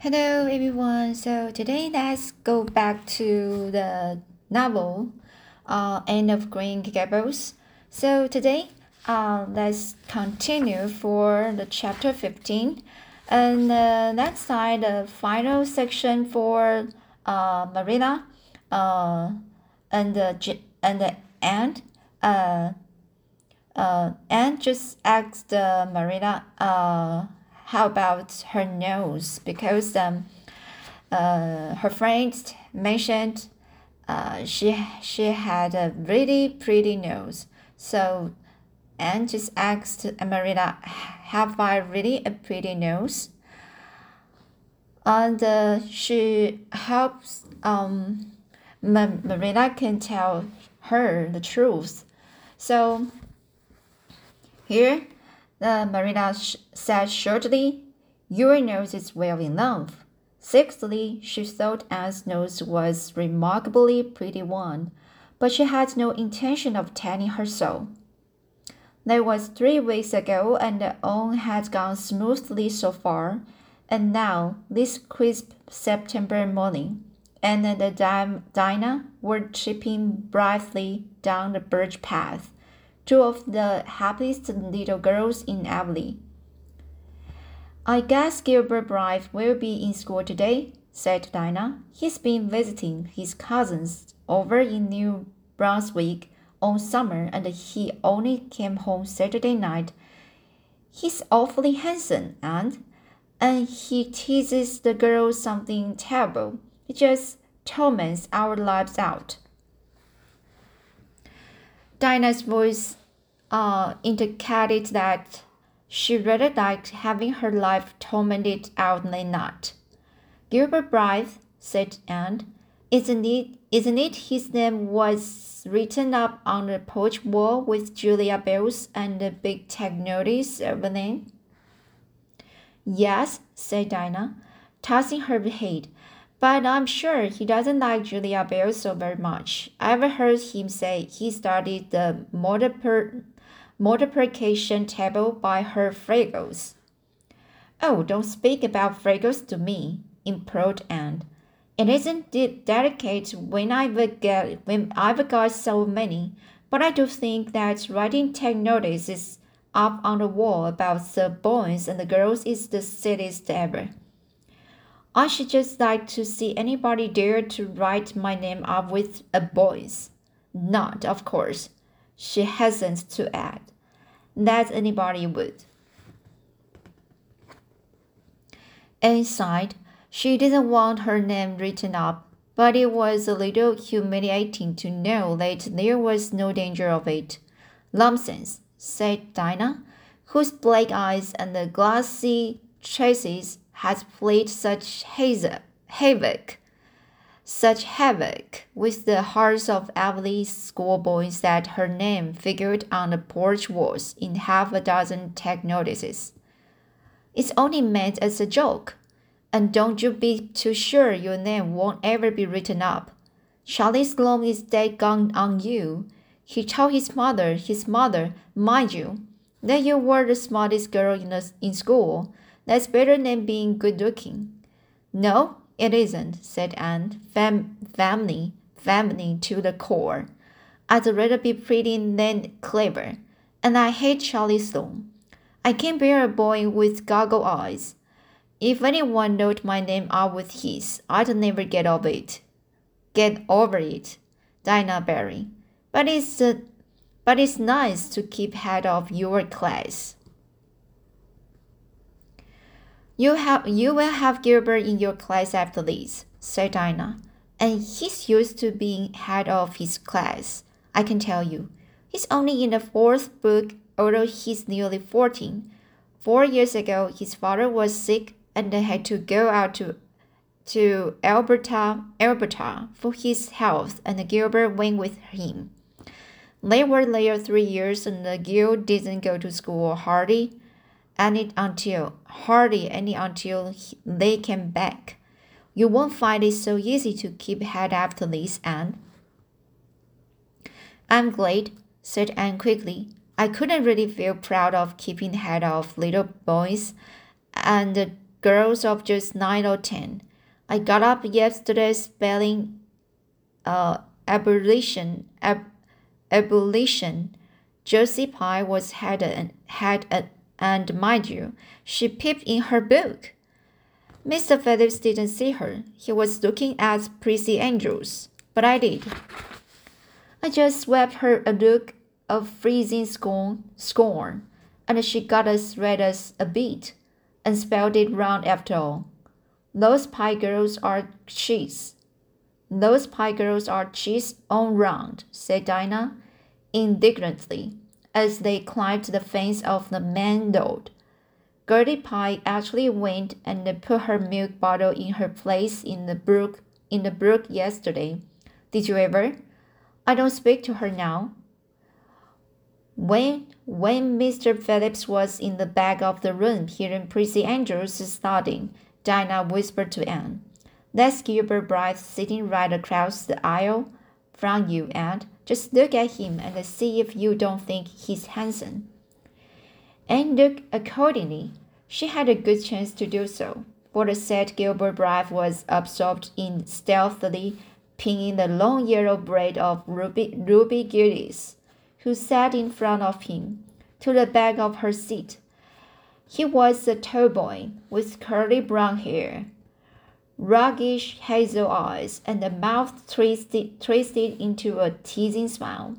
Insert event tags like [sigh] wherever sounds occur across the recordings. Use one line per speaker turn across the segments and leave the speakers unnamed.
Hello everyone. So today let's go back to the novel uh, Anne of Green Gables. So today uh, let's continue for the chapter 15 and uh, next side the final section for uh, Marina uh, and the and the and uh, uh, and just asked uh, Marina uh how about her nose? Because um, uh, her friends mentioned uh, she she had a really pretty nose. So Anne just asked Marina, "Have I really a pretty nose?" And uh, she helps um, Marina can tell her the truth. So here the Marina said shortly, Your nose is well enough. Sixthly, she thought Anne's nose was remarkably pretty one, but she had no intention of tanning her so. That was three weeks ago, and all had gone smoothly so far. And now, this crisp September morning, Anne and Dinah were tripping brightly down the birch path two of the happiest little girls in Avonlea. I guess Gilbert Blythe will be in school today, said Dinah. He's been visiting his cousins over in New Brunswick all summer and he only came home Saturday night. He's awfully handsome and and he teases the girls something terrible. He just torments our lives out. Dinah's voice uh, indicated that she rather liked having her life tormented out than not. Gilbert Blythe, said Anne, isn't it, isn't it his name was written up on the porch wall with Julia Bells and the big tag notice of the name? Yes, said Dinah, tossing her head. But I'm sure he doesn't like Julia Bell so very much. I've heard him say he started the multiplication table by her Fraggles. Oh, don't speak about Fraggles to me, implored Anne. It isn't delicate when I've got when I've got so many, but I do think that writing tag notices up on the wall about the boys and the girls is the silliest ever. I should just like to see anybody dare to write my name up with a boy's. Not, of course, she hastened to add, that anybody would. Inside, she didn't want her name written up, but it was a little humiliating to know that there was no danger of it. Nonsense, said Dinah, whose black eyes and the glassy traces had played such havoc, such havoc with the hearts of Avonlea schoolboys that her name figured on the porch walls in half a dozen tag notices. It's only meant as a joke, and don't you be too sure your name won't ever be written up. Charlie Sloane is dead gone on you. He told his mother, his mother, mind you, that you were the smartest girl in, the, in school that's better than being good looking. No, it isn't, said Anne, fam- family, family to the core. I'd rather be pretty than clever, and I hate Charlie Sloane. I can't bear a boy with goggle eyes. If anyone wrote my name out with his, I'd never get over it. Get over it, Dinah Barry. But it's uh, but it's nice to keep head of your class. You have you will have Gilbert in your class after this, said Dinah. And he's used to being head of his class, I can tell you. He's only in the fourth book, although he's nearly fourteen. Four years ago his father was sick and they had to go out to to Alberta Alberta for his health and Gilbert went with him. They were there three years and Gil didn't go to school hardly any until hardly any until they came back. You won't find it so easy to keep head after this, Anne. I'm glad, said Anne quickly. I couldn't really feel proud of keeping head of little boys, and girls of just nine or ten. I got up yesterday spelling uh, abolition, ab, abolition. Josie Pye was head and had a, and mind you, she peeped in her book. Mr. Phillips didn't see her. He was looking at Prissy Andrews, but I did. I just swept her a look of freezing scorn, scorn, and she got as red as a beet, and spelled it round after all. Those Pye girls are cheese. Those Pye girls are cheese on round, said Dinah indignantly, as they climbed the fence of the main road. Gertie Pye actually went and put her milk bottle in her place in the brook in the brook yesterday. Did you ever? I don't speak to her now. When when Mr. Phillips was in the back of the room hearing Prissy Andrews studying, Dinah whispered to Anne, That's Gilbert Blythe sitting right across the aisle from you, Anne. Just look at him and see if you don't think he's handsome and looked accordingly. She had a good chance to do so, for the said Gilbert Blythe was absorbed in stealthily pinning the long yellow braid of Ruby, Ruby Gillis, who sat in front of him, to the back of her seat. He was a tall boy with curly brown hair, roguish hazel eyes, and a mouth twisted, twisted into a teasing smile.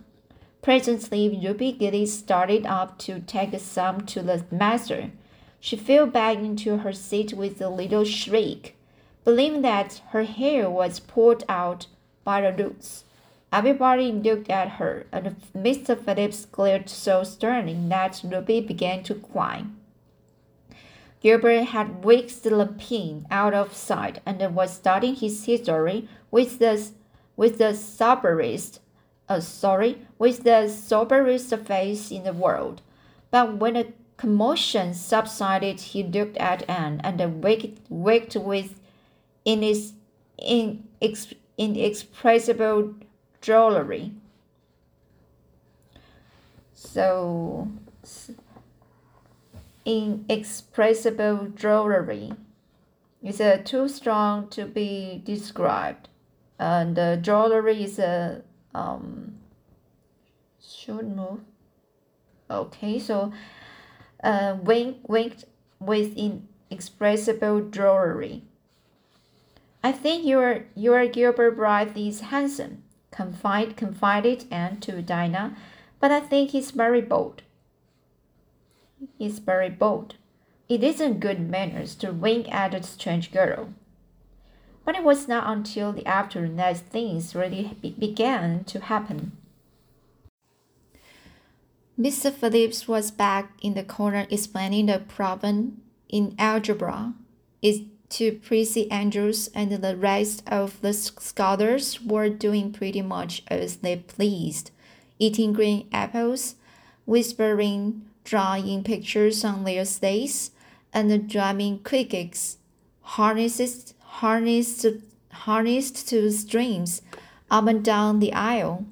Presently, Ruby Gillis started up to take some to the master. She fell back into her seat with a little shriek, believing that her hair was pulled out by the roots. Everybody looked at her, and Mr. Phillips glared so sternly that Ruby began to cry. Gilbert had whisked the pin out of sight and was starting his history with the with the soberest uh, sorry, with the soberest face in the world. But when the commotion subsided, he looked at Anne and winked, winked with inex, inex, inexpressible drollery. So, inexpressible drollery is uh, too strong to be described. And uh, drollery is a um, should move. Okay, so uh, wink, winked with inexpressible drollery. I think your your Gilbert Blythe is handsome, confide, confided Anne to Dinah, but I think he's very bold. He's very bold. It isn't good manners to wink at a strange girl. But it was not until the afternoon that things really be began to happen. Mr. Phillips was back in the corner explaining the problem in algebra is to Prissy Andrews and the rest of the scholars were doing pretty much as they pleased, eating green apples, whispering, drawing pictures on their stays, and drumming crickets, harnesses harnessed, harnessed to strings up and down the aisle.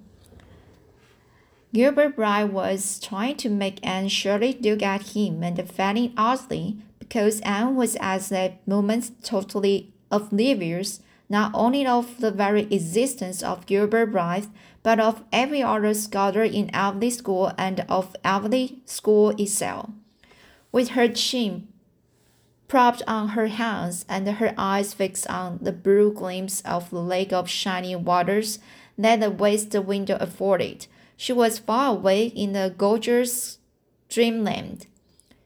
Gilbert Blythe was trying to make Anne Shirley look at him and failing oddly because Anne was at that moment totally oblivious not only of the very existence of Gilbert Blythe, but of every other scholar in Avonlea School and of Avonlea School itself. With her chin propped on her hands and her eyes fixed on the blue glimpse of the lake of shining waters that the west window afforded. She was far away in the gorgeous dreamland,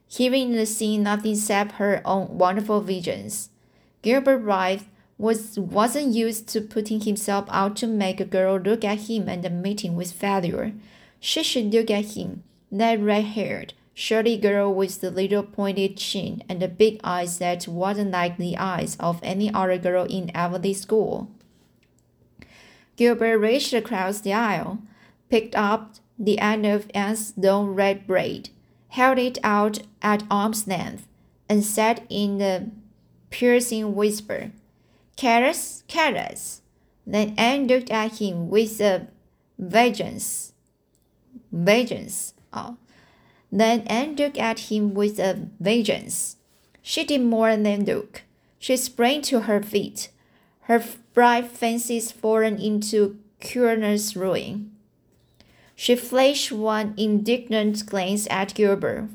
hearing and seeing nothing except her own wonderful visions. Gilbert Blythe was wasn't used to putting himself out to make a girl look at him and the meeting with failure. She should look at him, that red-haired, Shirley girl with the little pointed chin and the big eyes that wasn't like the eyes of any other girl in Avonlea school. Gilbert reached across the aisle, picked up the end of Anne's long red braid, held it out at arm's length, and said in a piercing whisper, Carrots, carrots. Then Anne looked at him with a vengeance. Vengeance. Oh, then Anne looked at him with a vengeance. She did more than look. She sprang to her feet, her bright fancies fallen into curious ruin. She flashed one indignant glance at Gilbert,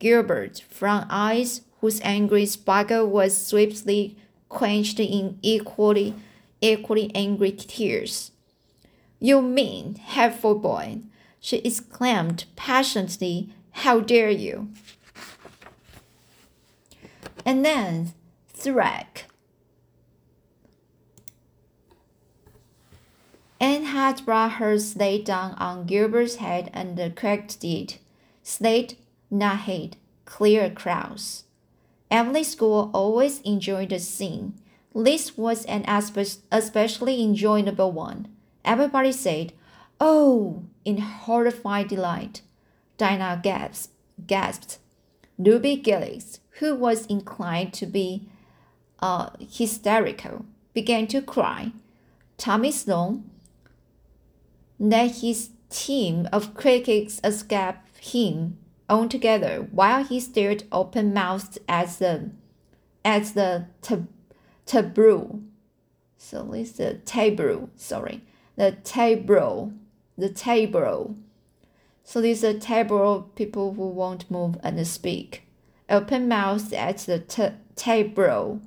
Gilbert from eyes whose angry sparkle was swiftly quenched in equally, equally angry tears. You mean, hateful boy, she exclaimed passionately, how dare you? And then Thrack. Anne had brought her slate down on Gilbert's head and cracked it. Slate, not head, clear across. Every school always enjoyed the scene. This was an especially enjoyable one. Everybody said, Oh, in horrified delight. Dinah gasped. gasped. Ruby Gillis, who was inclined to be uh, hysterical, began to cry. Tommy Sloane let his team of critics escape him altogether while he stared open-mouthed at the at the tab- tableau. So it's the table, sorry, the table, the table. So these are of people who won't move and speak. Open mouthed at the t- table.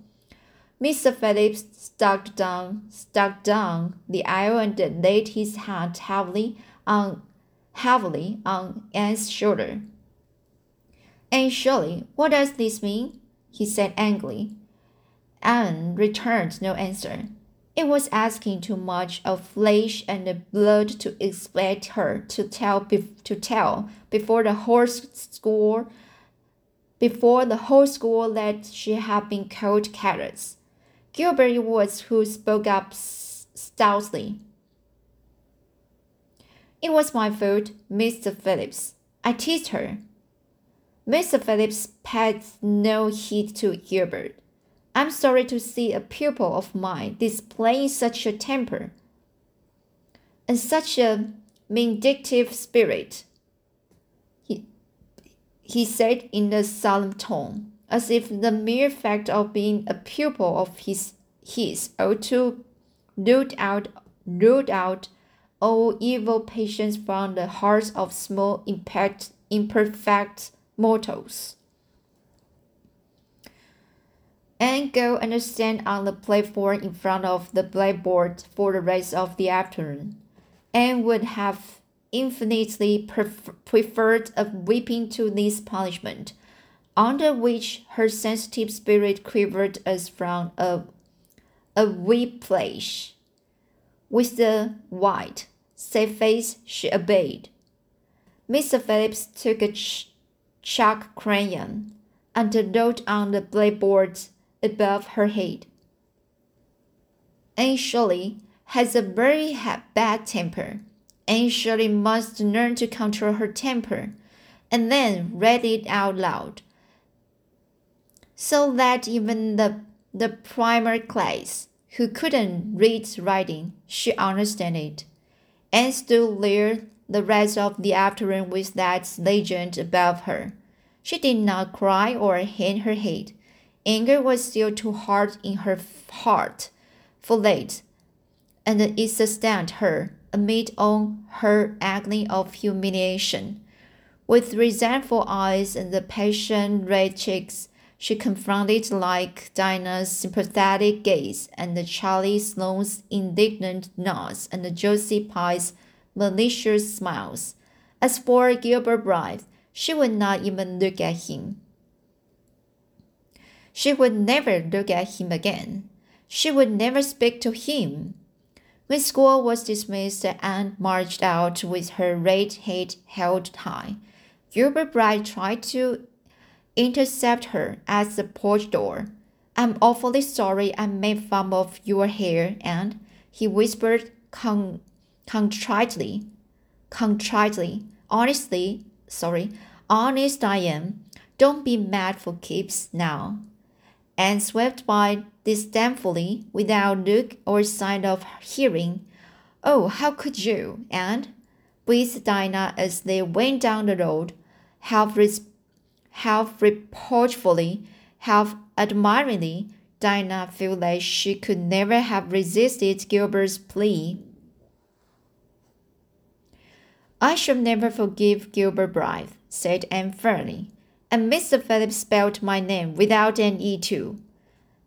Mr. Phillips stuck down, stuck down the aisle and laid his hand heavily on, heavily on Anne's shoulder. Anne Shirley, what does this mean? he said angrily. Anne returned no answer. It was asking too much of flesh and blood to expect her to tell to tell before the whole school before the whole school that she had been called carrots. Gilbert was who spoke up stoutly. It was my fault, Mr. Phillips. I teased her. Mr. Phillips paid no heed to Gilbert. I'm sorry to see a pupil of mine displaying such a temper and such a vindictive spirit, he, he said in a solemn tone as if the mere fact of being a pupil of his his ought to root out root out all evil patience from the hearts of small imperfect mortals. And go and stand on the platform in front of the blackboard for the rest of the afternoon, and would have infinitely pref- preferred a whipping to this punishment under which her sensitive spirit quivered as from a, a whiplash. With the white, sad face, she obeyed. Mr. Phillips took a chalk crayon and wrote on the blackboard above her head. Anne Shirley has a very bad temper. Anne Shirley must learn to control her temper, and then read it out loud so that even the, the primary class who couldn't read writing should understand it, and stood there the rest of the afternoon with that legend above her. She did not cry or hang her head. Anger was still too hard in her heart for late, and it sustained her amid all her agony of humiliation. With resentful eyes and the patient red cheeks, she confronted like Dinah's sympathetic gaze and Charlie Sloane's indignant nods and Josie Pye's malicious smiles. As for Gilbert Blythe, she would not even look at him. She would never look at him again. She would never speak to him. When school was dismissed and marched out with her red head held high, Gilbert Blythe tried to intercept her at the porch door. I'm awfully sorry I made fun of your hair, and he whispered con- contritely, contritely, honestly, sorry, honest I am. Don't be mad for keeps now. And swept by disdainfully without look or sign of hearing. Oh, how could you? And breathed Dinah as they went down the road, half half reproachfully, half admiringly, Dinah felt that she could never have resisted Gilbert's plea. I shall never forgive Gilbert Blythe, said Anne firmly, and Mr. Phillips spelled my name without an E too.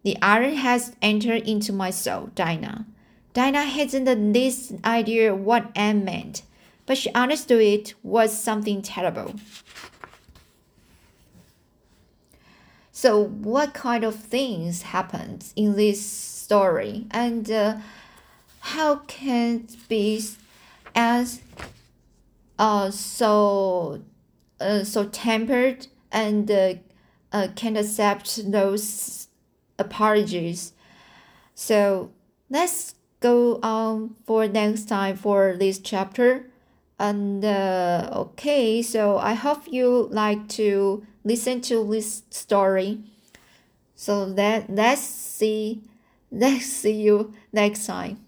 The iron has entered into my soul, Dinah. Dinah hadn't the least idea what Anne meant, but she understood it was something terrible. So, what kind of things happened in this story, and uh, how can it be as uh, so uh, so tempered and uh, uh, can accept those apologies? So let's go on for next time for this chapter. And uh, okay so i hope you like to listen to this story. So that let's see [laughs] let's see you next time